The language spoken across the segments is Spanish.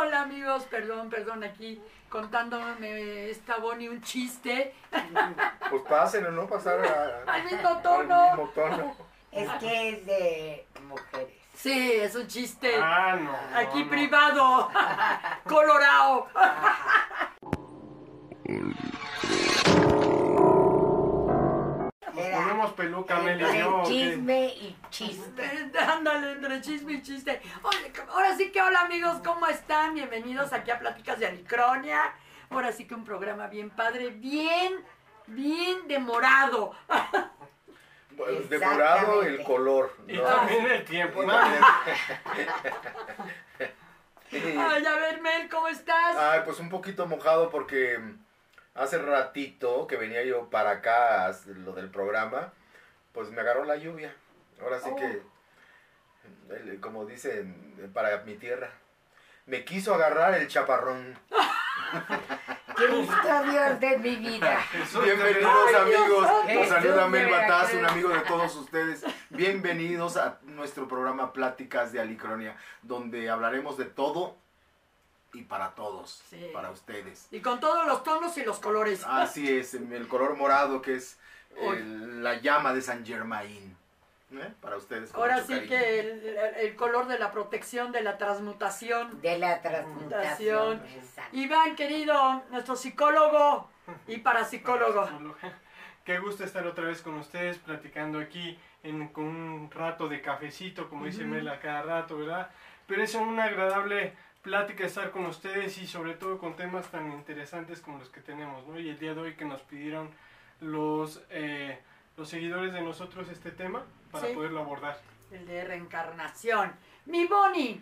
Hola amigos, perdón, perdón, aquí contándome esta Bonnie un chiste Pues pásenlo, ¿no? Pasar a- al mismo al tono. mismo tono. Es que es de mujeres. Sí, es un chiste Ah, no. aquí no. privado, colorado. Peluca, Meli, entre chisme y chisme. Ándale, entre chisme y chiste. Oye, ahora sí que hola amigos, ¿cómo están? Bienvenidos aquí a Pláticas de Alicronia. Ahora sí que un programa bien padre, bien, bien demorado. Pues, Depurado el color. Y también el tiempo. ¿no? Ay, a ver, Mel, ¿cómo estás? Ay, pues un poquito mojado porque hace ratito que venía yo para acá, lo del programa, pues me agarró la lluvia. Ahora sí Oh. que, el- como dicen, para mi tierra, me quiso agarrar el chaparrón. Cristo Dios de mi vida. Bienvenidos amigos, los saluda Mel Bataz, un amigo de todos ustedes. Bienvenidos a nuestro programa Pláticas de Alicronia, donde hablaremos de todo y para todos, Sí. para ustedes. Y con todos los tonos y los colores. Así es, el color morado que es el- la llama de San Germain. ¿eh? Para ustedes. Ahora sí cariño. que el, el color de la protección, de la transmutación. De la transmutación. Exacto. Iván, querido, nuestro psicólogo y parapsicólogo. Qué gusto estar otra vez con ustedes platicando aquí en, con un rato de cafecito, como dice Ujú. Mel a cada rato, ¿verdad? Pero es una agradable plática estar con ustedes y sobre todo con temas tan interesantes como los que tenemos, ¿no? Y el día de hoy que nos pidieron los, eh, los seguidores de nosotros este tema para Sí. poderlo abordar. El de reencarnación. Mi Bonnie.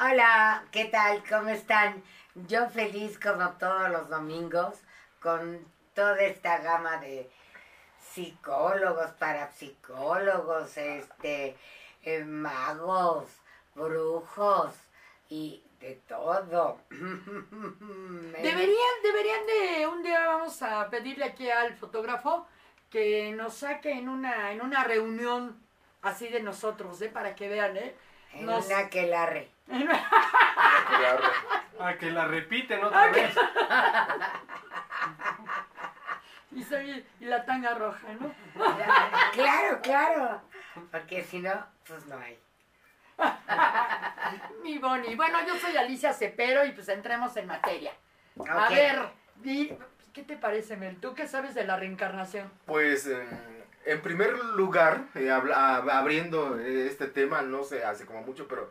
Hola, ¿qué tal? ¿Cómo están? Yo feliz como todos los domingos con toda esta gama de psicólogos, parapsicólogos, este, eh, magos, brujos y de todo. Deberían, deberían de, un día vamos a pedirle aquí al fotógrafo que nos saque en una, en una reunión así de nosotros, ¿eh? Para que vean, ¿eh? en nos- una que la re. Claro. Ah, que la repiten otra vez. Y, soy, y la tanga roja, ¿no? Claro, claro. Porque si no, pues no hay. Mi Bonnie. Bueno, yo soy Alicia Cepero y pues entremos en materia. A Ok. ver, di- ¿qué te parece, Mel? ¿Tú qué sabes de la reencarnación? Pues eh, en primer lugar, eh, habla- abriendo eh, este tema, no sé, hace como mucho, pero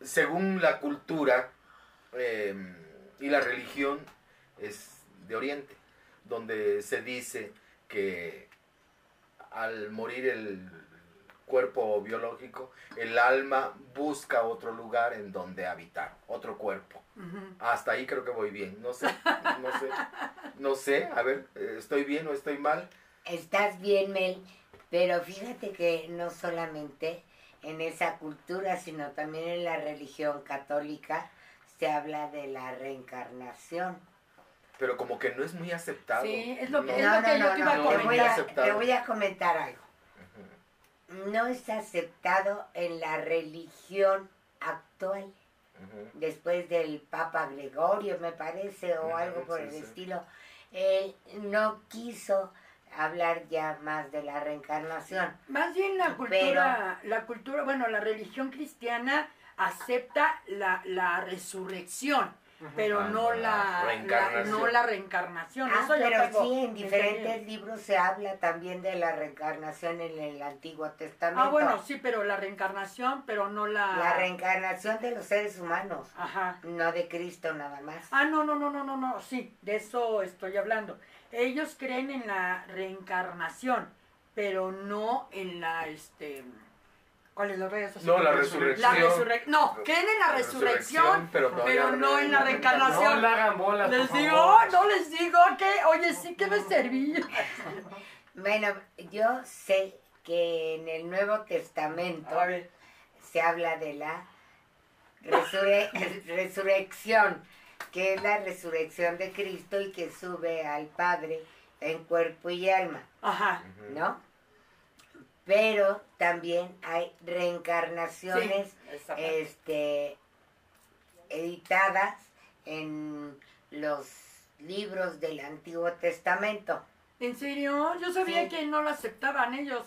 según la cultura eh, y la religión es de Oriente, donde se dice que al morir el cuerpo biológico, el alma busca otro lugar en donde habitar, otro cuerpo. Hasta ahí creo que voy bien, no sé, no sé, no sé, a ver, eh, ¿estoy bien o estoy mal? Estás bien, Mel, pero fíjate que no solamente en esa cultura, sino también en la religión católica se habla de la reencarnación. Pero como que no es muy aceptado. Sí, es lo que- No. es lo que yo te iba a te comentar. voy a, Aceptado. te voy a comentar algo. No es aceptado en la religión actual, después del Papa Gregorio, me parece, o algo por sí, el sí. estilo. Él no quiso hablar ya más de la reencarnación. Más bien la cultura, la cultura, bueno, la religión cristiana acepta la, la resurrección, pero Ah, no la la, no la reencarnación. Ah, Eso pero tengo sí, en diferentes libros se habla también de la reencarnación en el Antiguo Testamento. Ah, bueno, sí, pero la reencarnación, pero no la... La reencarnación de los seres humanos, Ajá. no de Cristo nada más. Ah, no, no, no, no, no, no, sí, de eso estoy hablando. Ellos creen en la reencarnación, pero no en la, este... ¿Cuál es la redes No, la La resurrección. No, creen en la resurrección, pero no, pero no en la No reencarnación. la hagan bolas, Les por digo, favor. no les digo que, oye, sí que me serví. Bueno, yo sé que en el Nuevo Testamento se habla de la resurrección, que es la resurrección de Cristo y que sube al Padre en cuerpo y alma, ajá. ¿no? Pero también hay reencarnaciones Sí, este, editadas en los libros del Antiguo Testamento. ¿En serio? Yo sabía Sí. que no lo aceptaban ellos.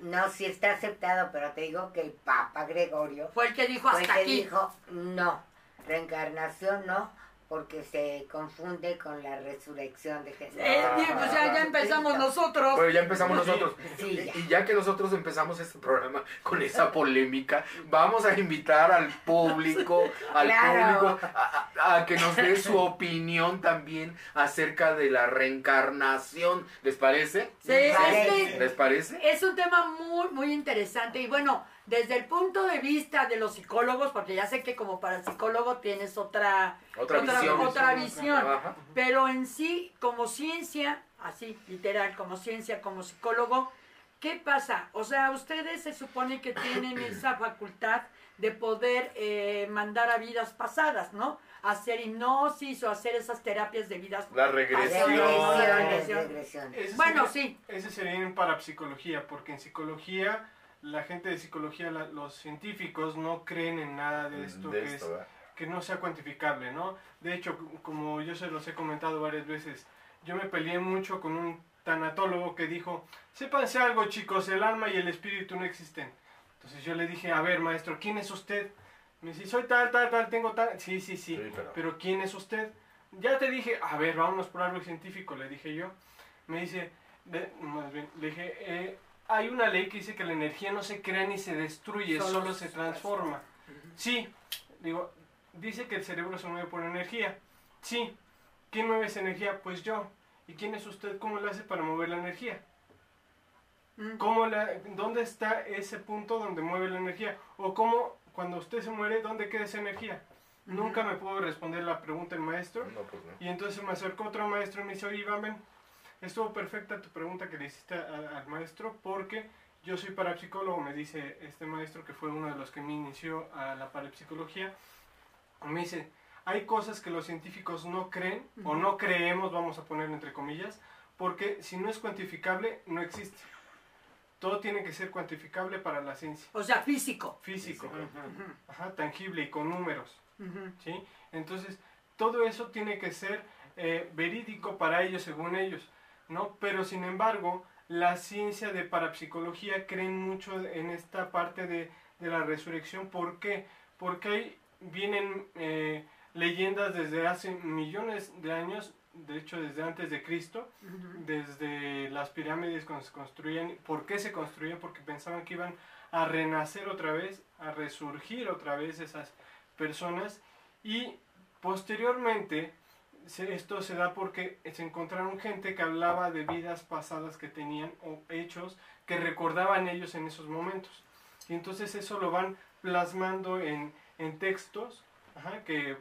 No, sí está aceptado, pero te digo que el Papa Gregorio Fue el que dijo fue el hasta que aquí. dijo no, reencarnación no, porque se confunde con la resurrección de Jesús. Eh, bien, pues ya, ya empezamos nosotros. Bueno, ya empezamos nosotros. Sí, ya. Y ya que nosotros empezamos este programa con esa polémica, vamos a invitar al público, al Claro. público, a, a- a que nos dé su opinión también acerca de la reencarnación. ¿Les parece? Sí, es Parece. que ¿Les parece? es un tema muy, muy interesante. Y bueno, desde el punto de vista de los psicólogos, porque ya sé que como para psicólogo tienes otra, Otra visión. otra visión. Ajá. Pero en sí, como ciencia, así, literal, como ciencia, como psicólogo, ¿qué pasa? O sea, ustedes se supone que tienen esa facultad de poder eh, mandar a vidas pasadas, ¿no? Hacer hipnosis o hacer esas terapias de vidas. La regresión. regresión. regresiones. Ese Bueno, sería- sí. Ese sería en parapsicología, porque en psicología, la gente de psicología, la- los científicos no creen en nada de esto, De que, esto, es, que no sea cuantificable, ¿no? De hecho, como yo se los he comentado varias veces, yo me peleé mucho con un tanatólogo que dijo, sépanse algo chicos, el alma y el espíritu no existen. Entonces yo le dije, a ver maestro, ¿quién es usted? Me dice, soy tal, tal, tal, tengo tal. Sí, sí, sí. Sí, pero- Pero ¿quién es usted? Ya te dije, a ver, vámonos por algo científico, le dije yo. Me dice, de- más bien, le dije, eh, hay una ley que dice que la energía no se crea ni se destruye, Solo solo, se transforma. Sí, digo, dice que el cerebro se mueve por energía. Sí, ¿quién mueve esa energía? Pues yo. ¿Y quién es usted? ¿Cómo le hace para mover la energía? Mm. ¿Cómo la, ¿Dónde está ese punto donde mueve la energía? ¿O cómo, cuando usted se muere, dónde queda esa energía? Nunca me pudo responder la pregunta el maestro. No, pues no. Y entonces me acercó otro maestro y me dice, oye, Iván, ven, estuvo perfecta tu pregunta que le hiciste a- al maestro porque yo soy parapsicólogo, me dice este maestro que fue uno de los que me inició a la parapsicología. Me dice, hay cosas que los científicos no creen o no creemos, vamos a ponerlo entre comillas, porque si no es cuantificable, no existe. Todo tiene que ser cuantificable para la ciencia. O sea, físico. Físico, ajá, tangible y con números. ¿sí? Entonces, todo eso tiene que ser eh, verídico para ellos, según ellos, ¿no? Pero, sin embargo, la ciencia de parapsicología creen mucho en esta parte de, de la resurrección. ¿Por qué? Porque ahí vienen eh, leyendas desde hace millones de años, de hecho, desde antes de Cristo, desde las pirámides cuando se construían. ¿Por qué se construían? Porque pensaban que iban a renacer otra vez, a resurgir otra vez esas personas y posteriormente esto se da porque se encontraron gente que hablaba de vidas pasadas que tenían o hechos que recordaban ellos en esos momentos. Y entonces eso lo van plasmando en, en textos ajá, que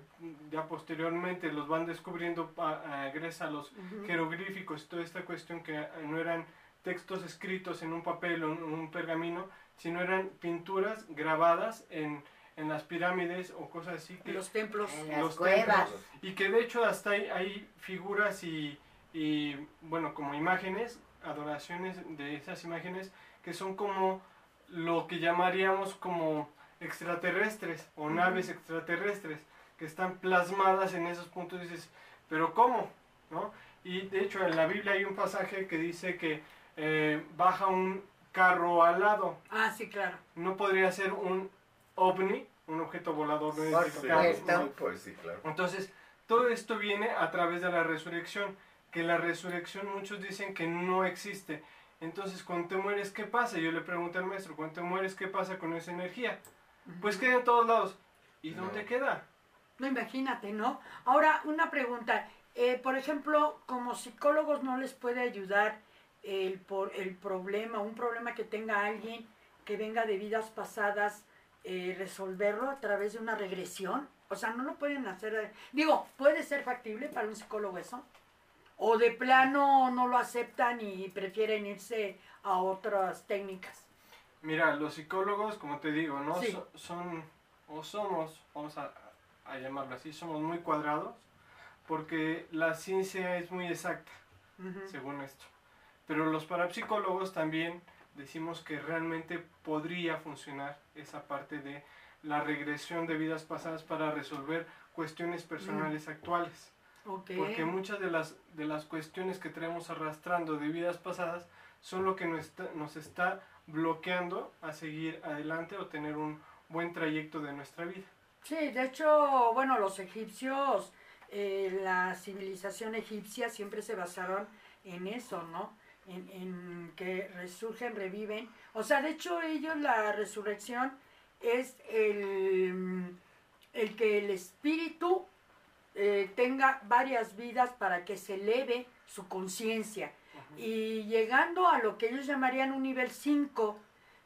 ya posteriormente los van descubriendo a- a- gracias a los jeroglíficos y toda esta cuestión que eh, no eran textos escritos en un papel o en un pergamino, sino eran pinturas grabadas en, en las pirámides o cosas así que Los templos. En las los cuevas. templos. y que de hecho hasta hay, hay figuras y, y, bueno como imágenes adoraciones de esas imágenes que son como lo que llamaríamos como extraterrestres o naves extraterrestres que están plasmadas en esos puntos y dices pero cómo ¿no? y de hecho en la Biblia hay un pasaje que dice que eh, baja un carro alado Ah, sí, claro. no podría ser un ovni un objeto volador no identificado, pues sí, claro. entonces, todo esto viene a través de la resurrección, que la resurrección muchos dicen que no existe. Entonces, cuando te mueres, ¿qué pasa? Yo le pregunté al maestro, cuando te mueres, ¿qué pasa con esa energía? Pues queda en todos lados. ¿Y dónde No. queda? No, imagínate, ¿no? Ahora, una pregunta. Eh, por ejemplo, como psicólogos no les puede ayudar el, por, el problema, un problema que tenga alguien que venga de vidas pasadas, eh, resolverlo a través de una regresión. O sea, no lo pueden hacer. eh, Digo, ¿puede ser factible para un psicólogo eso? ¿O de plano no lo aceptan y prefieren irse a otras técnicas? Mira, los psicólogos, como te digo, ¿no? Sí. So- son, o somos, vamos a, a llamarlo así, somos muy cuadrados, porque la ciencia es muy exacta. Según esto. Pero los parapsicólogos también decimos que realmente podría funcionar esa parte de la regresión de vidas pasadas para resolver cuestiones personales actuales. Porque muchas de las, de las cuestiones que traemos arrastrando de vidas pasadas son lo que nos está, nos está bloqueando a seguir adelante o tener un buen trayecto de nuestra vida. Sí, de hecho, bueno, los egipcios, eh, la civilización egipcia siempre se basaron en eso, ¿no? En, en que resurgen, reviven. O sea, de hecho, ellos la resurrección es el, el que el espíritu eh, tenga varias vidas para que se eleve su conciencia. Y llegando a lo que ellos llamarían un nivel 5,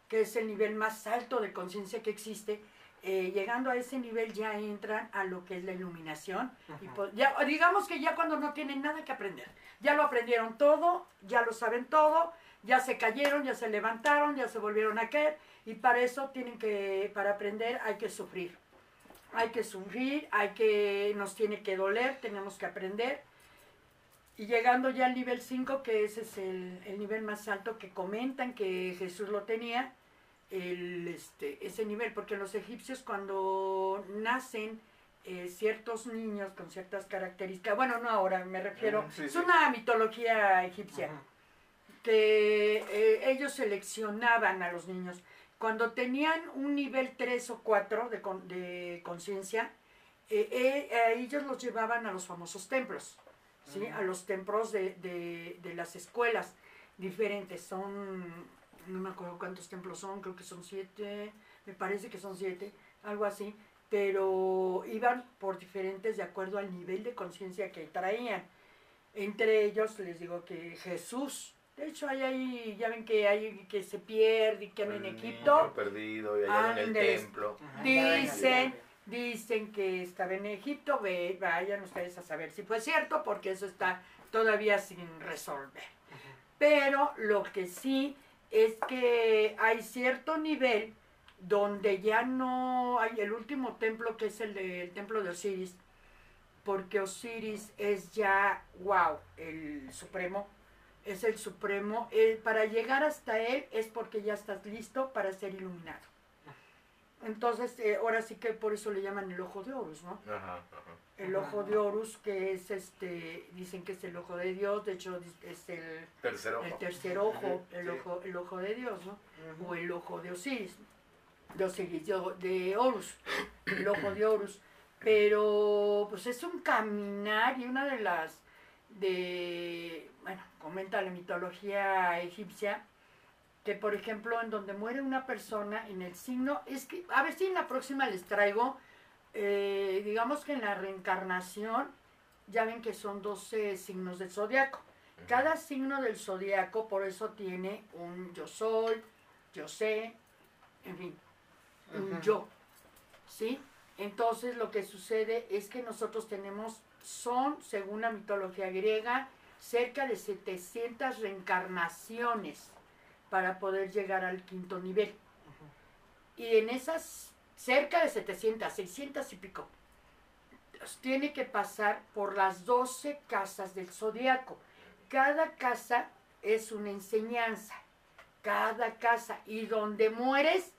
que es el nivel más alto de conciencia que existe, eh, llegando a ese nivel ya entran a lo que es la iluminación. Y po- ya, digamos que ya cuando no tienen nada que aprender, ya lo aprendieron todo, ya lo saben todo, ya se cayeron, ya se levantaron, ya se volvieron a caer, y para eso tienen que, para aprender hay que sufrir. Hay que sufrir, hay que, nos tiene que doler, tenemos que aprender. Y llegando ya al nivel 5, que ese es el, el nivel más alto que comentan que Jesús lo tenía, el, este, ese nivel, porque los egipcios cuando nacen eh, ciertos niños con ciertas características, bueno, no ahora, me refiero, sí, es una mitología egipcia, que eh, ellos seleccionaban a los niños. Cuando tenían un nivel 3 o 4 de, con- de conciencia, eh, ellos los llevaban a los famosos templos, ¿sí? a los templos de, de- de las escuelas diferentes. Son, no me acuerdo cuántos templos son, creo que son siete, me parece que son siete, algo así, pero iban por diferentes de acuerdo al nivel de conciencia que traían. Entre ellos les digo que Jesús, de hecho hay ahí, ya ven que hay que se pierde y que anda en El Egipto. perdido y allá en el templo. Dicen, dicen que estaba en Egipto, ve, vayan ustedes a saber si fue cierto, porque eso está todavía sin resolver. Pero lo que sí es que hay cierto nivel donde ya no hay el último templo que es el del templo de Osiris, porque Osiris es ya, wow, el supremo, es el supremo. Eh, para llegar hasta él es porque ya estás listo para ser iluminado. Entonces, eh, ahora sí que por eso le llaman el ojo de Horus, ¿no? Ajá, ajá. El ojo de Horus, que es este, dicen que es el ojo de Dios, de hecho es el, Tercer ojo. el tercer ojo, el Sí. ojo, el ojo de Dios, ¿no? O el ojo de Osiris, de Osiris, de, de Horus, el ojo de Horus. Pero pues es un caminar y una de las de, bueno, comenta la mitología egipcia, que por ejemplo en donde muere una persona en el signo, es que, a ver si en la próxima les traigo, eh, digamos que en la reencarnación, ya ven que son 12 signos del zodiaco. Cada signo del zodiaco por eso tiene un yo soy, yo sé, en fin, un yo. ¿Sí? Entonces lo que sucede es que nosotros tenemos, son, según la mitología griega, cerca de 700 reencarnaciones para poder llegar al quinto nivel. Y en esas, cerca de 700, 600 y pico, pues, tiene que pasar por las 12 casas del zodiaco. Cada casa es una enseñanza. Cada casa. Y donde mueres,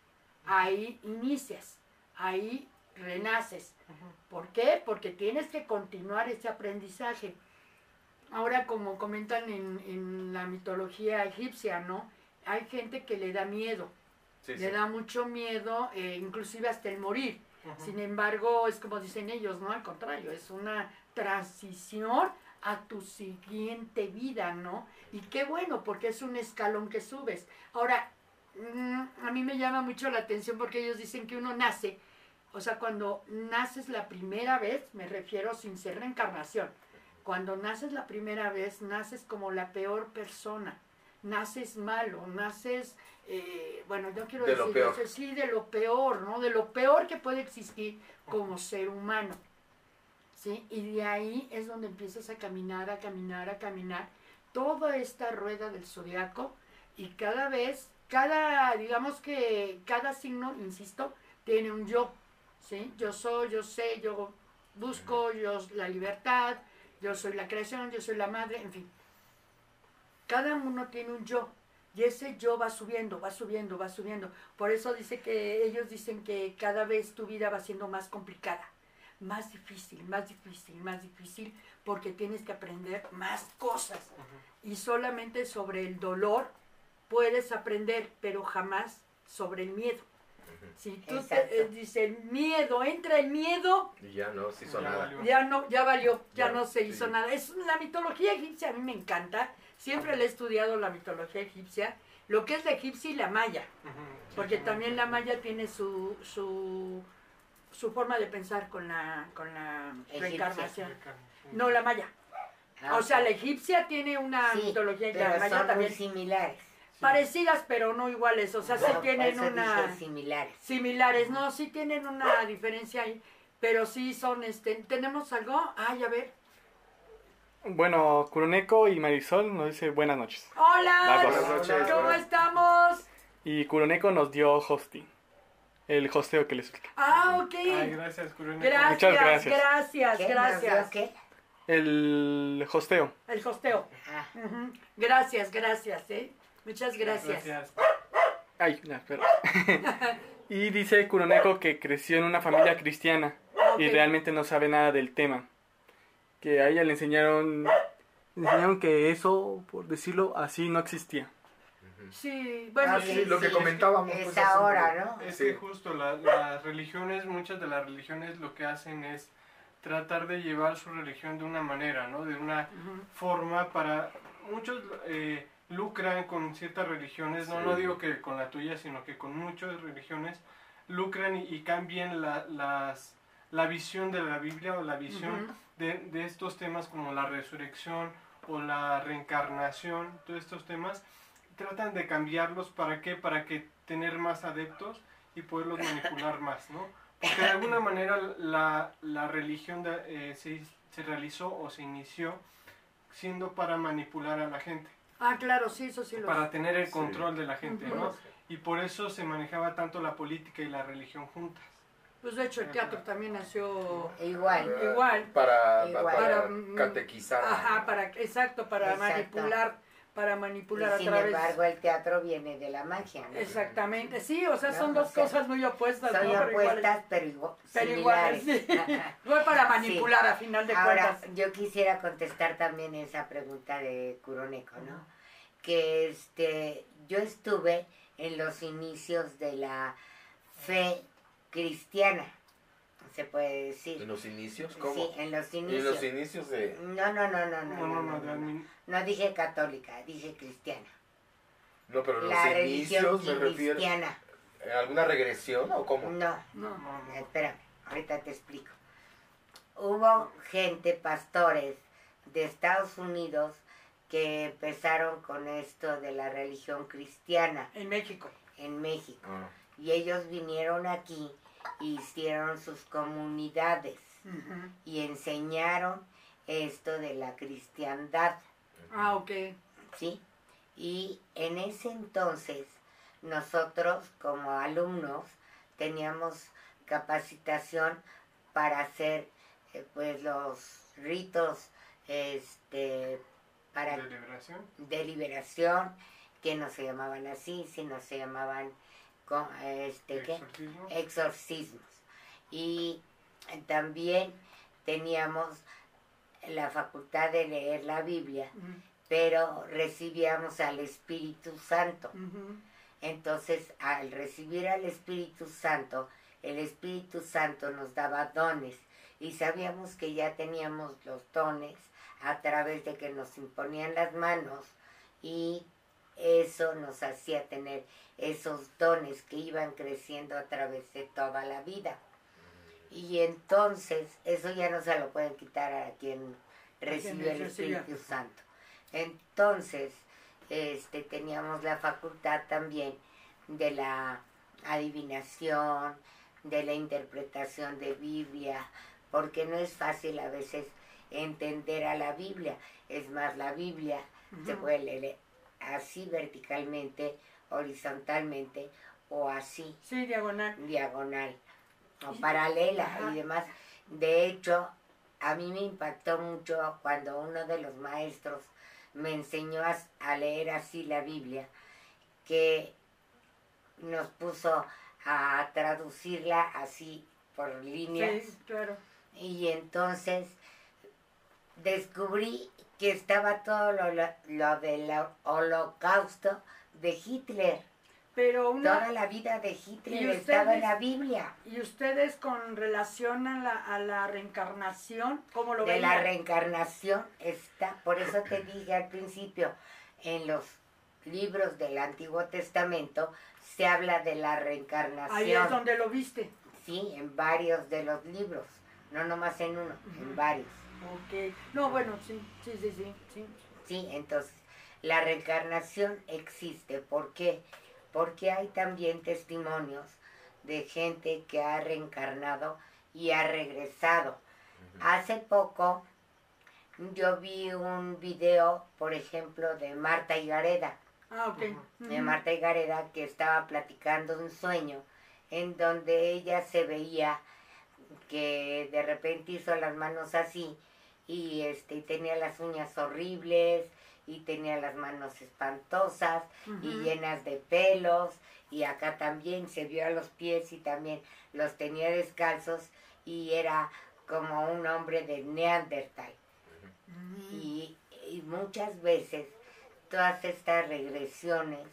ahí inicias. Ahí renaces. ¿Por qué? Porque tienes que continuar ese aprendizaje. Ahora, como comentan en, en la mitología egipcia, ¿no? Hay gente que le da miedo. Sí, le sí. da mucho miedo, eh, inclusive hasta el morir. Sin embargo, es como dicen ellos, ¿no? Al contrario, es una transición a tu siguiente vida, ¿no? Y qué bueno, porque es un escalón que subes. Ahora, mm, a mí me llama mucho la atención porque ellos dicen que uno nace, o sea, cuando naces la primera vez, me refiero sin ser reencarnación, cuando naces la primera vez, naces como la peor persona, naces malo, naces, eh, bueno, yo quiero De lo decir, peor. eso, sí, de lo peor, ¿no? De lo peor que puede existir como ser humano. ¿Sí? Y de ahí es donde empiezas a caminar, a caminar, a caminar, toda esta rueda del zodiaco y cada vez, cada, digamos que cada signo, insisto, tiene un yo, ¿sí? Yo soy, yo sé, yo busco, yo la libertad, yo soy la creación, yo soy la madre, en fin. Cada uno tiene un yo. Y ese yo va subiendo, va subiendo, va subiendo. Por eso dice que ellos dicen que cada vez tu vida va siendo más complicada, más difícil, más difícil, más difícil, porque tienes que aprender más cosas. Y solamente sobre el dolor puedes aprender, pero jamás sobre el miedo. Si tú te, eh, dice el miedo, entra el miedo, Y ya no se hizo Ya nada. valió. ya no, ya valió, ya Ya, no se hizo sí. nada. Es la mitología egipcia, a mí me encanta. Siempre le he estudiado la mitología egipcia, lo que es la egipcia y la maya, porque también la maya tiene su, su, su forma de pensar con la, con la reencarnación. No, la maya. Ah, O sea, la egipcia tiene una Sí, mitología y la maya son también. muy similares. Parecidas, pero no iguales. O sea, sí No, tienen una... similares. Similares, no, sí tienen una diferencia ahí, pero sí son, este, ¿tenemos algo? Ay, a ver. Bueno, Kuroneko y Marisol nos dice buenas noches. Hola, Buenas noches. ¿cómo Buenas. estamos? Y Kuroneko nos dio hosting. El hosteo que les expliqué. Ah, ok. Ay, gracias, Kuroneko. Gracias, Muchas gracias. gracias, ¿Qué? gracias. ¿Nos dio qué? El hosteo. El hosteo. Ah. Gracias, gracias, ¿eh? Muchas gracias. Gracias. Ay, no, espera. y dice Kuroneko que creció en una familia cristiana y Ok. realmente no sabe nada del tema. Que a ella le enseñaron, le enseñaron que eso, por decirlo así, no existía. Sí, bueno, Ah, sí. Sí, lo que comentábamos. es pues, un ahora. ¿no? Es Sí. que justo la- las religiones, muchas de las religiones lo que hacen es tratar de llevar su religión de una manera, ¿no? De una forma para... Muchos eh, lucran con ciertas religiones, no, Sí. no digo que con la tuya, sino que con muchas religiones lucran y, y cambian la, las, la visión de la Biblia o la visión de, de estos temas como la resurrección o la reencarnación, todos estos temas, tratan de cambiarlos para qué, para que tener más adeptos y poderlos manipular más, ¿no? Porque de alguna manera la, la religión de- eh, se, se realizó o se inició siendo para manipular a la gente, Ah, claro, sí, eso sí lo para sé. tener el Sí. control de la gente. ¿no? Y por eso se manejaba tanto la política y la religión juntas. Pues de hecho el teatro también nació Igual. igual. Para, Igual. para, Para, mm, catequizar. Ajá, para, exacto, para Exacto. manipular, para manipular Y a sin través. embargo, el teatro viene de la magia, ¿no? Exactamente, sí, o sea, No, son dos sea, cosas muy opuestas, Son ¿no? Pero iguales. opuestas, pero igual, Pero iguales, similares. sí. Fue para manipular a final de Ahora, cuentas. yo quisiera contestar también esa pregunta de Kuroneko, ¿no? Que este, yo estuve en los inicios de la fe cristiana, se puede decir. En los inicios, ¿cómo? Sí, en los En inicios. los inicios de... No, no, no, no, no, No, no, no, No dije católica, dije cristiana. No, pero en La los religión inicios me refiero... cristiana. ¿Alguna regresión o cómo? No, No. no, no. Espérame, ahorita te explico. Hubo gente, pastores de Estados Unidos que empezaron con esto de la religión cristiana En México. en México. Ah, Y ellos vinieron aquí, hicieron sus comunidades y enseñaron esto de la cristiandad, Ah, ok. ¿sí? Y en ese entonces nosotros como alumnos teníamos capacitación para hacer eh, pues los ritos este para de liberación. de liberación que no se llamaban así sino se llamaban co- este ¿qué? exorcismo. exorcismos. Y también teníamos la facultad de leer la Biblia pero recibíamos al Espíritu Santo. Entonces, al recibir al Espíritu Santo, el Espíritu Santo nos daba dones. Y sabíamos que ya teníamos los dones a través de que nos imponían las manos y eso nos hacía tener esos dones que iban creciendo a través de toda la vida. Y entonces, eso ya no se lo pueden quitar a quien recibió el. Espíritu Santo. Entonces, este, teníamos la facultad también de la adivinación, de la interpretación de Biblia, porque no es fácil a veces entender a la Biblia. Es más, la Biblia se Ujú. puede leer así verticalmente, horizontalmente o así Sí, diagonal. diagonal o paralela Ajá. y demás. De hecho, a mí me impactó mucho cuando uno de los maestros me enseñó a, a leer así la Biblia que nos puso a traducirla así por líneas. Sí, claro. Y entonces descubrí que estaba todo lo, lo- lo del holocausto de Hitler. Pero una... Toda la vida de Hitler ¿Y estaba en la Biblia. ¿Y ustedes con relación a la, a la reencarnación, cómo lo De ven? la reencarnación está, por eso te dije al principio, en los libros del Antiguo Testamento se habla de la reencarnación. Ahí es donde lo viste. Sí, en varios de los libros, no nomás en uno, en varios. Ok. No, bueno, sí, sí, sí, sí. sí. Sí, entonces la reencarnación existe. ¿Por qué? Porque hay también testimonios de gente que ha reencarnado y ha regresado. Hace poco yo vi un video, por ejemplo, de Marta Higareda, Ah, ok. de Ujú. Marta Higareda que estaba platicando un sueño en donde ella se veía que de repente hizo las manos así y este y tenía las uñas horribles y tenía las manos espantosas y llenas de pelos y acá también se vio a los pies y también los tenía descalzos y era como un hombre de Neandertal. Y, y muchas veces todas estas regresiones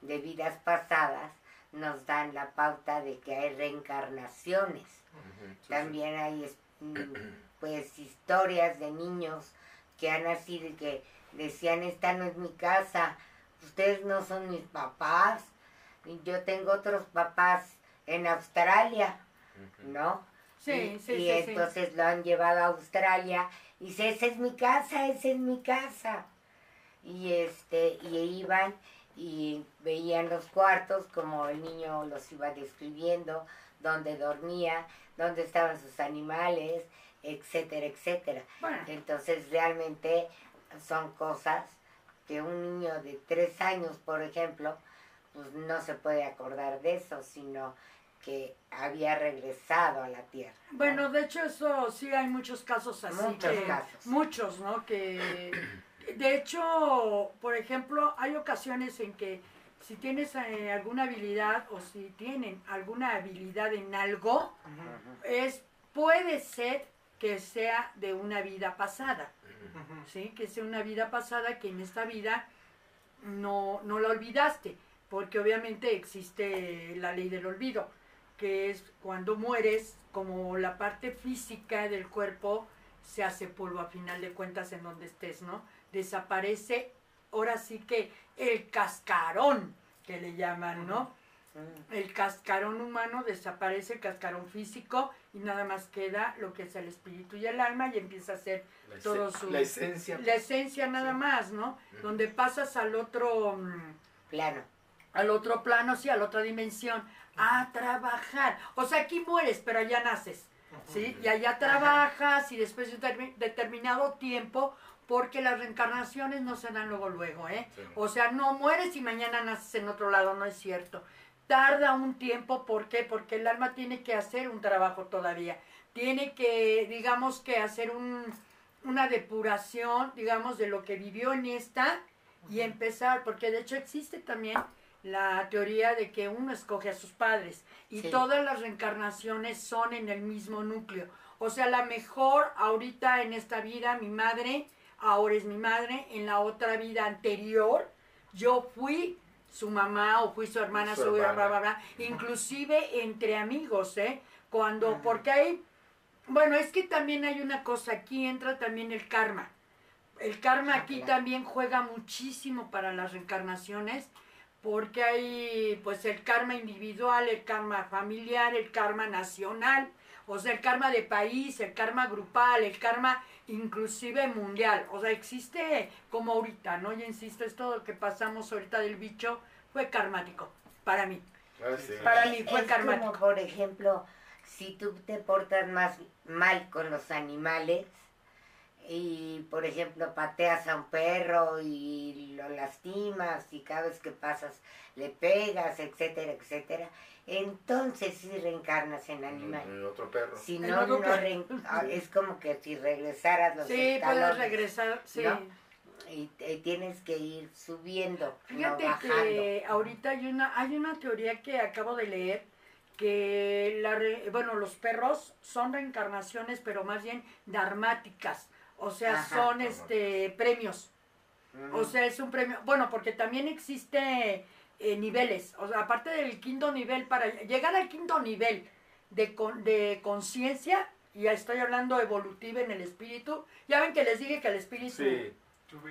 de vidas pasadas nos dan la pauta de que hay reencarnaciones. También hay mm, pues historias de niños que han nacido y que decían esta no es mi casa, ustedes no son mis papás, yo tengo otros papás en Australia. ¿no? Sí, y, sí, y sí, sí. entonces lo han llevado a Australia y dice, esa es mi casa, esa es mi casa. Y este, y iban y veían los cuartos como el niño los iba describiendo, donde dormía, donde estaban sus animales, etcétera, etcétera. Bueno, Entonces realmente son cosas que un niño de tres años, por ejemplo, pues no se puede acordar de eso, sino que había regresado a la tierra. ¿no? Bueno, de hecho eso sí hay muchos casos así. Muchos que- casos. Muchos, ¿no? Que de hecho, por ejemplo, hay ocasiones en que si tienes eh, alguna habilidad o si tienen alguna habilidad en algo, es puede ser que sea de una vida pasada. ¿sí? Que sea una vida pasada que en esta vida no, no la olvidaste, porque obviamente existe la ley del olvido, que es cuando mueres, como la parte física del cuerpo se hace polvo a final de cuentas en donde estés, ¿no? Desaparece, ahora sí que el cascarón, que le llaman, ¿no? Mm. El cascarón humano desaparece, el cascarón físico, y nada más queda lo que es el espíritu y el alma, y empieza a ser La, todo su- la esencia. la esencia nada Sí. más, ¿no? Donde pasas al otro, mm, Plano. al otro plano, sí, a la otra dimensión, a trabajar. O sea, aquí mueres, pero allá naces, ¿sí? Y allá trabajas y después de un termi- determinado tiempo, porque las reencarnaciones no se dan luego, luego, ¿eh? Sí. O sea, no mueres y mañana naces en otro lado, no es cierto. Tarda un tiempo, ¿por qué? Porque el alma tiene que hacer un trabajo todavía. Tiene que, digamos, que hacer un, una depuración, digamos, de lo que vivió en esta y empezar, porque de hecho existe también la teoría de que uno escoge a sus padres y Sí. todas las reencarnaciones son en el mismo núcleo. O sea, la mejor ahorita en esta vida, mi madre, ahora es mi madre, en la otra vida anterior, yo fui su mamá o fui su hermana, Su su, bla, hermana. bla, bla, inclusive entre amigos, ¿eh? Cuando, porque hay, bueno, es que también hay una cosa, aquí entra también el karma. El karma Ah, aquí también juega muchísimo para las reencarnaciones, porque hay pues el karma individual, el karma familiar, el karma nacional, o sea, el karma de país, el karma grupal, el karma inclusive mundial. O sea, existe como ahorita, ¿no? Yo insisto, esto que pasamos ahorita del bicho fue karmático, para mí. Ah, sí. Para mí fue es karmático. como, por ejemplo, si tú te portas más mal con los animales y, por ejemplo, pateas a un perro y lo lastimas y cada vez que pasas le pegas, etcétera, etcétera, entonces sí reencarnas en animal. Mm, Otro perro. Si En no, no ah, es como que si regresaras los Sí, puedes regresar, sí. ¿no? y, y tienes que ir subiendo, Fíjate no bajando. que ahorita hay una, hay una teoría que acabo de leer que la re- bueno, los perros son reencarnaciones, pero más bien dharmáticas. O sea, Ajá. son este premios. O sea, es un premio. Bueno, porque también existe eh, niveles. O sea, aparte del quinto nivel, para llegar al quinto nivel de, con- de conciencia, y ya estoy hablando evolutiva en el espíritu, ya ven que les dije que el espíritu Sí.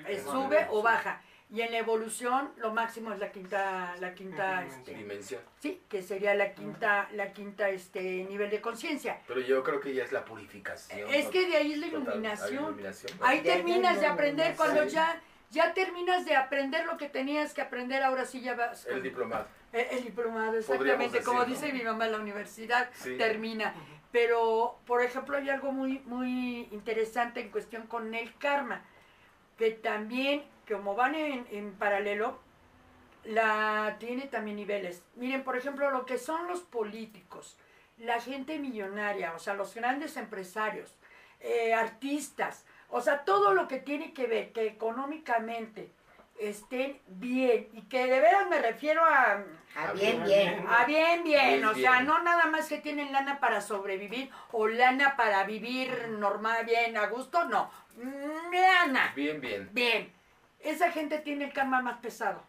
eh, sube o baja. Y en la evolución lo máximo es la quinta, la quinta, este, Dimensión. sí, que sería la quinta, la quinta este nivel de conciencia. Pero yo creo que ya es la purificación. Es que de ahí es la Total, iluminación. Ahí terminas de aprender cuando ya, ya terminas de aprender lo que tenías que aprender, ahora sí ya vas. El diplomado. Eh, El diplomado, exactamente, como dice mi mamá, la universidad Sí. termina. Pero, por ejemplo, hay algo muy, muy interesante en cuestión con el karma, que también, como van en, en paralelo, la tiene también niveles. Miren, por ejemplo, lo que son los políticos, la gente millonaria, o sea, los grandes empresarios, eh, artistas, o sea, todo lo que tiene que ver que económicamente estén bien y que de veras me refiero a Ah, bien, bien. bien. Ah, bien, bien, Bien, o sea, bien. no nada más que tienen lana para sobrevivir o lana para vivir normal, bien, a gusto, no. Lana, Bien, bien. bien. Esa gente tiene el karma más pesado,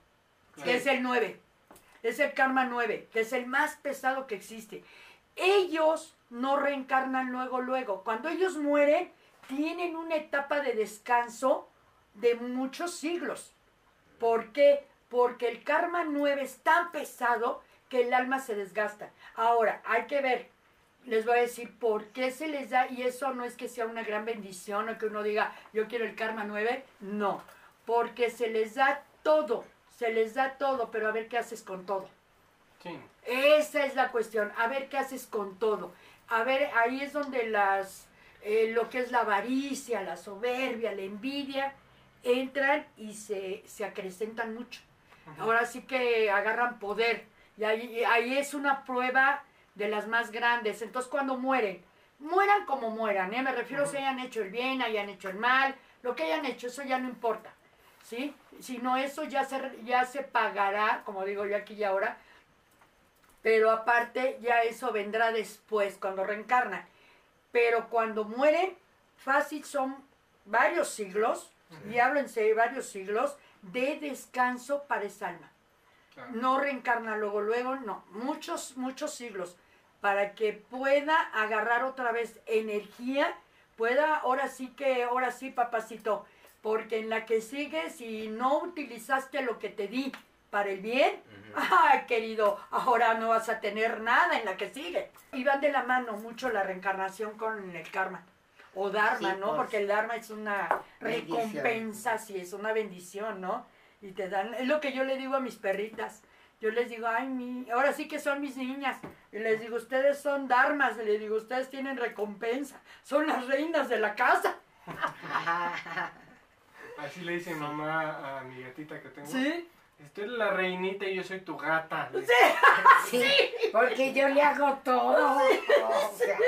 que es el 9. Es el karma 9, que es el más pesado que existe. Ellos no reencarnan luego, luego. Cuando ellos mueren, tienen una etapa de descanso de muchos siglos. ¿Por qué? Porque el karma 9 es tan pesado que el alma se desgasta. Ahora, hay que ver, les voy a decir por qué se les da, y eso no es que sea una gran bendición o que uno diga, yo quiero el karma 9, no, porque se les da todo, se les da todo, pero a ver qué haces con todo. Sí. Esa es la cuestión, a ver qué haces con todo. A ver, ahí es donde las, eh, lo que es la avaricia, la soberbia, la envidia, entran y se, se acrecentan mucho. Ahora sí que agarran poder. Y ahí, ahí es una prueba de las más grandes. Entonces cuando mueren, mueran como mueran, ¿eh? me refiero si hayan hecho el bien, hayan hecho el mal, lo que hayan hecho, eso ya no importa. ¿Sí? Si no, eso ya se, ya se pagará, como digo yo aquí y ahora, pero aparte ya eso vendrá después, cuando reencarnan. Pero cuando mueren, fácil son varios siglos, y háblense varios siglos, de descanso para esa alma. Claro. No reencarna luego, luego, no. Muchos, muchos siglos. Para que pueda agarrar otra vez energía, pueda, ahora sí que, ahora sí, papacito, porque en la que sigue, si no utilizaste lo que te di para el bien, ay, querido, ahora no vas a tener nada en la que sigue. Y van de la mano mucho la reencarnación con el karma. O dharma, Sí, ¿no? pues. Porque el dharma es una Bendición. recompensa, sí, es una bendición, ¿no? Y te dan, es lo que yo le digo a mis perritas. Yo les digo, ay, mi, ahora sí que son mis niñas. Y les digo, ustedes son dharmas. Y les digo, ustedes tienen recompensa. Son las reinas de la casa. Así le dice mamá a mi gatita que tengo. ¿Sí? Eres la reinita y yo soy tu gata. Sí, porque yo le hago todo. O sea,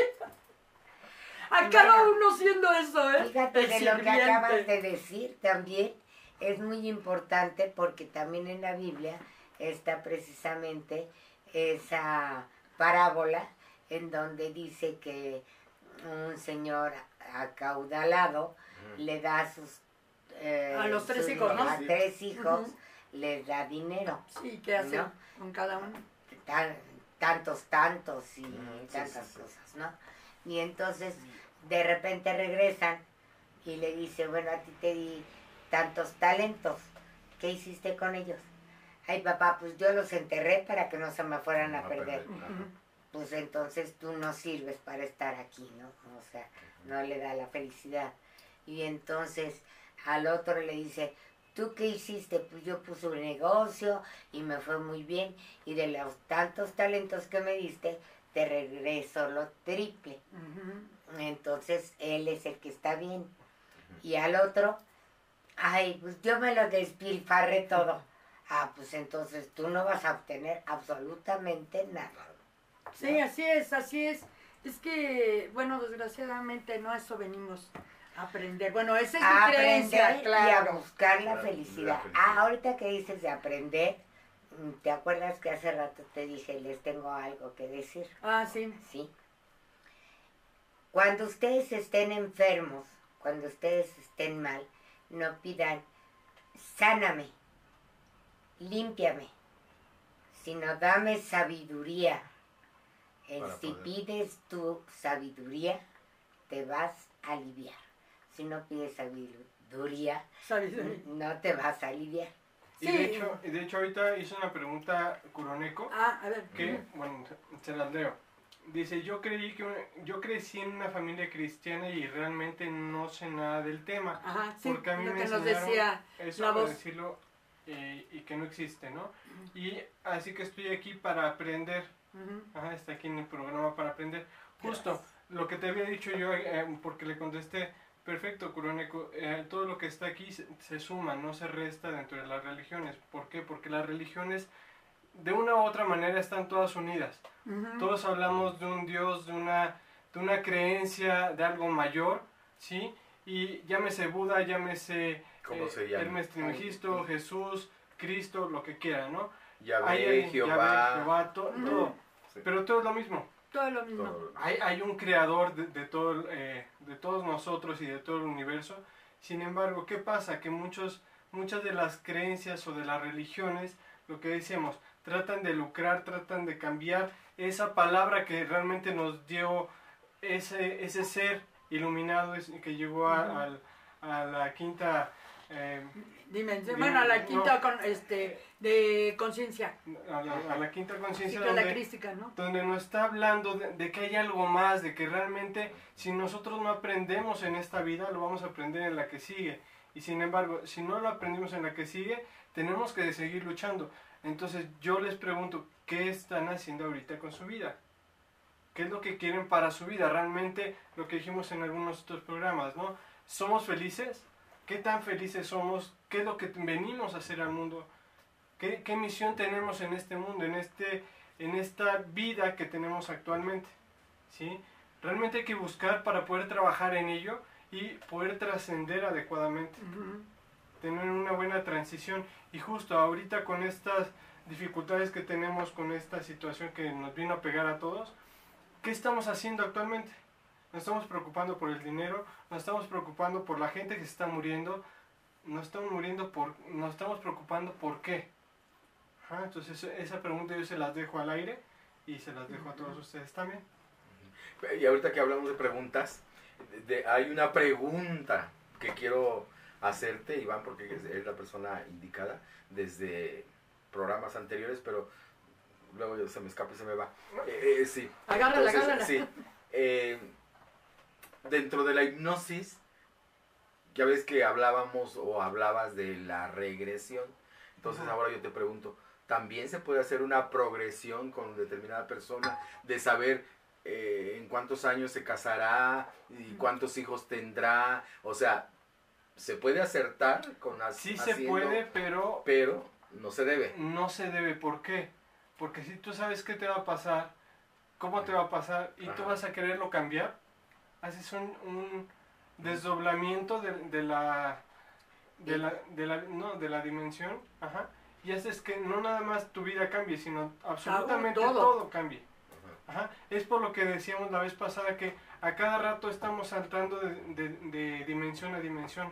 Acaba Mira. uno siendo eso, ¿eh? Fíjate El de lo que acabas de decir también es muy importante porque también en la Biblia está precisamente esa parábola en donde dice que un señor acaudalado le da a sus eh, A los tres hijos, ¿no? a tres hijos. Les da dinero Sí, ¿qué hace ¿No? con cada uno? tan- tantos tantos y tantas sí, sí. cosas no y entonces de repente regresan y le dice bueno a ti te di tantos talentos ¿qué hiciste con ellos? ay papá pues yo los enterré para que no se me fueran a A perder pues entonces tú no sirves para estar aquí, ¿no? O sea, no le da la felicidad. Y entonces al otro le dice, ¿tú qué hiciste? Pues yo puse un negocio y me fue muy bien y de los tantos talentos que me diste, te regreso lo triple. Entonces él es el que está bien. Y al otro, ay, pues yo me lo despilfarré todo. Ah, pues entonces tú no vas a obtener absolutamente nada. Sí, así es, así es. Es que, bueno, desgraciadamente no a eso venimos aprender. Bueno, esa es mi aprender creencia, y a claro. buscar la La- felicidad. la felicidad. Ah, ahorita que dices de aprender, ¿te acuerdas que hace rato te dije, les tengo algo que decir? Ah, sí. ¿Sí? Cuando ustedes estén enfermos, cuando ustedes estén mal, no pidan, sáname, límpiame, sino dame sabiduría. Eh, si poder- pides tu sabiduría, te vas a aliviar. Si no pides sabiduría, Sabiduría. no te vas a aliviar. Y Sí. de hecho, y de hecho ahorita hizo una pregunta Kuroneko Ah, a ver. que, bueno, se las leo. Dice, yo creí que yo crecí en una familia cristiana y realmente no sé nada del tema. Ajá, sí, porque a mí lo me que nos enseñaron decía Eso la voz. decirlo eh, y que no existe, ¿no? Y así que estoy aquí para aprender. Ujú. Ajá, está aquí en el programa para aprender. Justo lo que te había dicho yo, eh, porque le contesté, perfecto, Kuroneko, eh, todo lo que está aquí se, se suma, no se resta dentro de las religiones. ¿Por qué? Porque las religiones, de una u otra manera, están todas unidas. Todos hablamos de un Dios, de una, de una creencia, de algo mayor, ¿sí? Y llámese Buda, llámese ¿Cómo eh, se llama? Hermes Trismegisto, Jesús, Cristo, lo que quiera, ¿no? Yahvé, Jehová. Jehová, todo. Sí. Pero todo es lo mismo. Todo lo mismo. Todo. Hay, hay un creador de, de todo, eh, de todos nosotros y de todo el universo. Sin embargo, ¿qué pasa? Que muchos, muchas de las creencias o de las religiones, lo que decíamos, tratan de lucrar, tratan de cambiar esa palabra que realmente nos dio ese, ese ser iluminado que llegó a, al- a la quinta... eh, Dimensión. Dim- Bueno, a la no. quinta con, este, de conciencia. a, la, a la quinta Sí, conciencia la donde- crística, ¿no? donde nos está hablando de, de que hay algo más, de que realmente si nosotros no aprendemos en esta vida, lo vamos a aprender en la que sigue. Y sin embargo, si no lo aprendimos en la que sigue, tenemos que seguir luchando. Entonces yo les pregunto, ¿qué están haciendo ahorita con su vida? ¿Qué es lo que quieren para su vida? Realmente lo que dijimos en algunos otros programas, ¿no? ¿Somos felices? ¿Qué tan felices somos? ¿Qué es lo que venimos a hacer al mundo? ¿Qué, qué misión tenemos en este mundo, en, este, en esta vida que tenemos actualmente? ¿Sí? Realmente hay que buscar para poder trabajar en ello y poder trascender adecuadamente, tener una buena transición. Y justo ahorita con estas dificultades que tenemos, con esta situación que nos vino a pegar a todos, ¿qué estamos haciendo actualmente? Nos estamos preocupando por el dinero, nos estamos preocupando por la gente que se está muriendo, nos estamos muriendo por, nos estamos preocupando por qué. Ajá, entonces esa pregunta yo se las dejo al aire y se las dejo a todos ustedes también. Y ahorita que hablamos de preguntas, de- de- hay una pregunta que quiero hacerte, Iván, porque es, es la persona indicada desde programas anteriores, pero luego se me escapa y se me va. Eh, eh, sí. Agárrala, Entonces, agárrala. Sí. Eh, dentro de la hipnosis, ya ves que hablábamos o hablabas de la regresión. Entonces ahora yo te pregunto, ¿también se puede hacer una progresión con determinada persona de saber eh, en cuántos años se casará y cuántos hijos tendrá? O sea, ¿se puede acertar con as- Sí se puede, pero pero no se debe. no se debe. ¿Por qué? Porque si tú sabes qué te va a pasar, cómo te va a pasar y tú vas a quererlo cambiar, haces un, un desdoblamiento de, de la de la, de la no, de la dimensión, ajá, y haces que no nada más tu vida cambie, sino absolutamente todo. todo. cambie. Ajá. Es por lo que decíamos la vez pasada que a cada rato estamos saltando de, de- de dimensión a dimensión.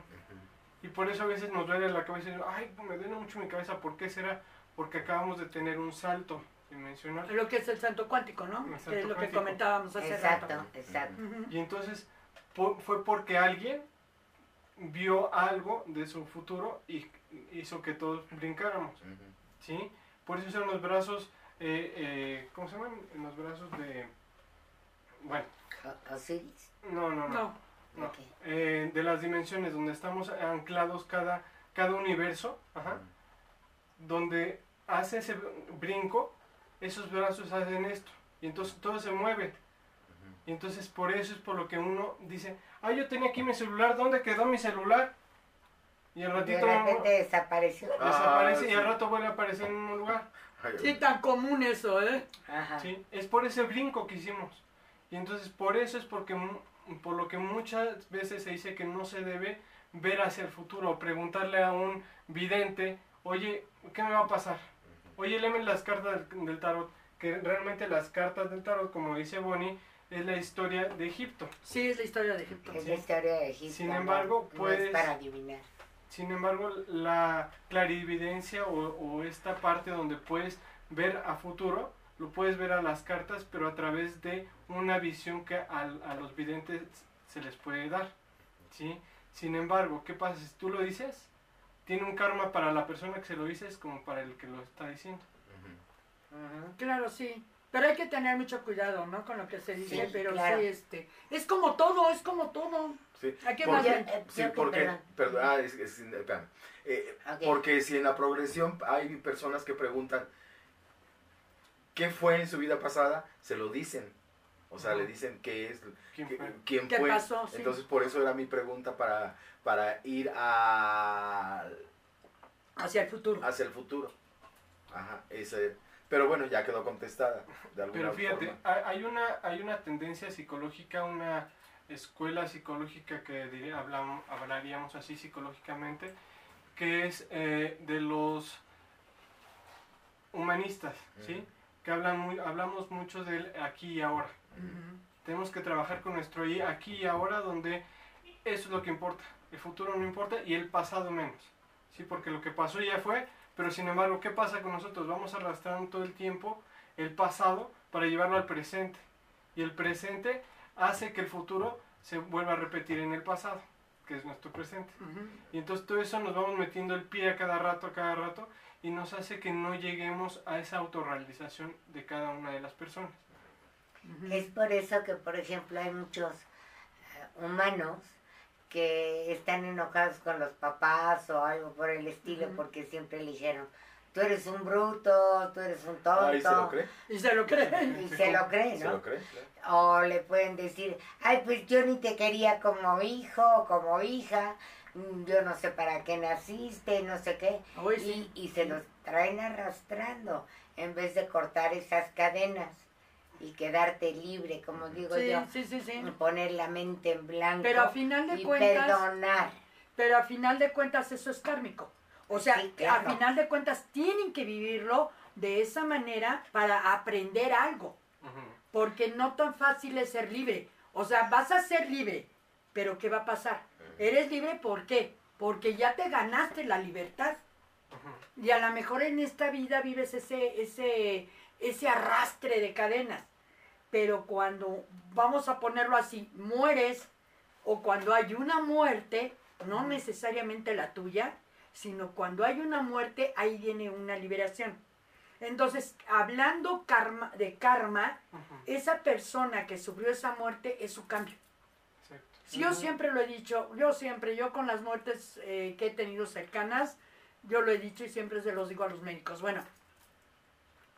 Y por eso a veces nos duele la cabeza y ay, me duele mucho mi cabeza. ¿Por qué será? Porque acabamos de tener un salto dimensional. Lo que es el santo cuántico, ¿no? El que es lo que cuántico. comentábamos hace Exacto, rato. exacto. Ujú. Y entonces po- fue porque alguien vio algo de su futuro y hizo que todos brincáramos. ¿sí? Por eso son los brazos, eh, eh, ¿cómo se llaman? Los brazos de... Bueno, Osiris. no, no, no. No, no. Ok. Eh, de las dimensiones donde estamos anclados cada, cada universo, ajá, donde hace ese brinco, esos brazos hacen esto, y entonces todo se mueve. Y entonces por eso es por lo que uno dice, ah, yo tenía aquí mi celular, ¿dónde quedó mi celular? Y al De ratito repente desapareció. Ah, desaparece y sí. al rato vuelve a aparecer en un lugar. Sí, tan común eso, ¿eh? Ajá. ¿sí? Es por ese brinco que hicimos. Y entonces por eso es porque, mu- por lo que muchas veces se dice que no se debe ver hacia el futuro preguntarle a un vidente, oye, ¿qué me va a pasar? Oye, léeme las cartas del, del tarot, que realmente las cartas del tarot, como dice Bonnie, es la historia de Egipto. Sí, es la historia de Egipto. Es la historia de Egipto. Sin embargo, no puedes- es para adivinar. Sin embargo, la clarividencia o, o esta parte donde puedes ver a futuro, lo puedes ver a las cartas, pero a través de una visión que a, los videntes se les puede dar. ¿sí? Sin embargo, ¿qué pasa si tú lo dices? Tiene un karma para la persona que se lo dices como para el que lo está diciendo. Claro, sí. Pero hay que tener mucho cuidado, ¿no? Con lo que se dice, Sí, pero claro. sí, este. Es como todo, es como todo. Sí. Hay que Porque- eh, Sí, perdón. perdón, ah, es- es-. Eh. Porque si en la progresión hay personas que preguntan qué fue en su vida pasada, se lo dicen. O sea, le dicen qué es, ¿Quién qué- fue? quién ¿Qué fue. pasó? Sí. Entonces, por eso era mi pregunta para, para ir a, Hacia el futuro. hacia el futuro. Ajá, ese. Pero bueno, ya quedó contestada de alguna Pero fíjate, forma. hay hay una, hay una tendencia psicológica, una escuela psicológica que diría- hablam- hablaríamos así psicológicamente, que es eh, de los humanistas, ¿sí? Que hablan muy, hablamos mucho del aquí y ahora. Tenemos que trabajar con nuestro aquí y ahora donde eso es lo que importa. El futuro no importa y el pasado menos. Sí, porque lo que pasó ya fue, pero sin embargo, ¿qué pasa con nosotros? Vamos arrastrando todo el tiempo el pasado para llevarlo al presente. Y el presente hace que el futuro se vuelva a repetir en el pasado, que es nuestro presente. Y entonces todo eso nos vamos metiendo el pie a cada rato, a cada rato, y nos hace que no lleguemos a esa autorrealización de cada una de las personas. Es por eso que, por ejemplo, hay muchos eh, humanos que están enojados con los papás o algo por el estilo porque siempre le dijeron, tú eres un bruto, tú eres un tonto. Ahí se lo cree. Y se lo creen. Y se lo cree, Se ¿no? lo cree. claro. O le pueden decir, ay, pues yo ni te quería como hijo, como hija, yo no sé para qué naciste, no sé qué. Sí. Y, y se los traen arrastrando en vez de cortar esas cadenas y quedarte libre, como digo Sí, yo, sí, sí, sí. poner la mente en blanco Pero a final de y cuentas, perdonar. pero a final de cuentas eso es kármico. O sea, Sí, claro. a final de cuentas tienen que vivirlo de esa manera para aprender algo. Porque no tan fácil es ser libre. O sea, vas a ser libre, pero ¿qué va a pasar? Eres libre ¿por qué? Porque ya te ganaste la libertad. Y a lo mejor en esta vida vives ese, ese, ese arrastre de cadenas. Pero cuando, vamos a ponerlo así, mueres o cuando hay una muerte, no necesariamente la tuya, sino cuando hay una muerte, ahí viene una liberación. Entonces, hablando karma, de karma, esa persona que sufrió esa muerte es su cambio. Si yo siempre lo he dicho, yo siempre, yo con las muertes eh, que he tenido cercanas, yo lo he dicho y siempre se los digo a los médicos. Bueno,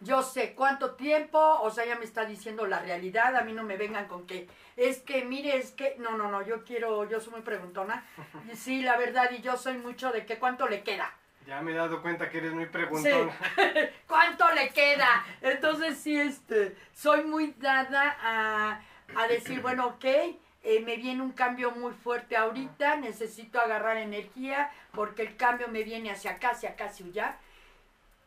yo sé cuánto tiempo, o sea, ya me está diciendo la realidad, a mí no me vengan con que, es que, mire, es que, no, no, no, yo quiero, yo soy muy preguntona. Y sí, la verdad, y yo soy mucho de que cuánto le queda. Ya me he dado cuenta que eres muy preguntona. ¿Cuánto le queda? Entonces sí, este, soy muy dada a, a decir, bueno, ok, eh, me viene un cambio muy fuerte ahorita, necesito agarrar energía porque el cambio me viene hacia acá, hacia acá, hacia allá.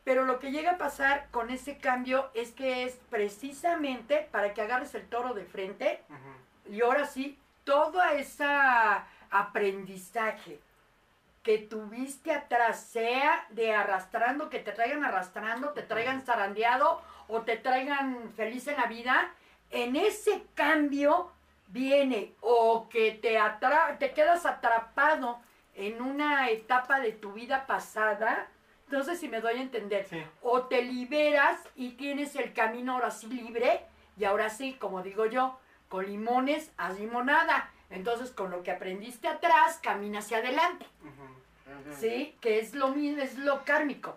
Pero lo que llega a pasar con ese cambio es que es precisamente para que agarres el toro de frente y ahora sí, todo ese aprendizaje que tuviste atrás, sea de arrastrando, que te traigan arrastrando, te traigan zarandeado o te traigan feliz en la vida, en ese cambio viene o que te, atra te quedas atrapado en una etapa de tu vida pasada, entonces si me doy a entender, Sí. o te liberas y tienes el camino ahora sí libre y ahora sí, como digo yo, con limones haz limonada. Entonces con lo que aprendiste atrás, camina hacia adelante. ¿Sí? Que es lo mismo, es lo kármico.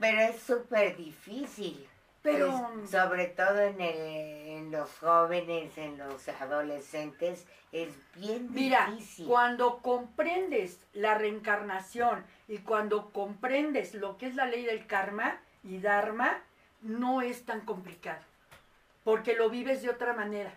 Pero es súper difícil. Pero Es- sobre todo en, el- en los jóvenes, en los adolescentes, es bien mira, difícil. cuando comprendes la reencarnación y cuando comprendes lo que es la ley del karma y dharma, no es tan complicado. Porque lo vives de otra manera.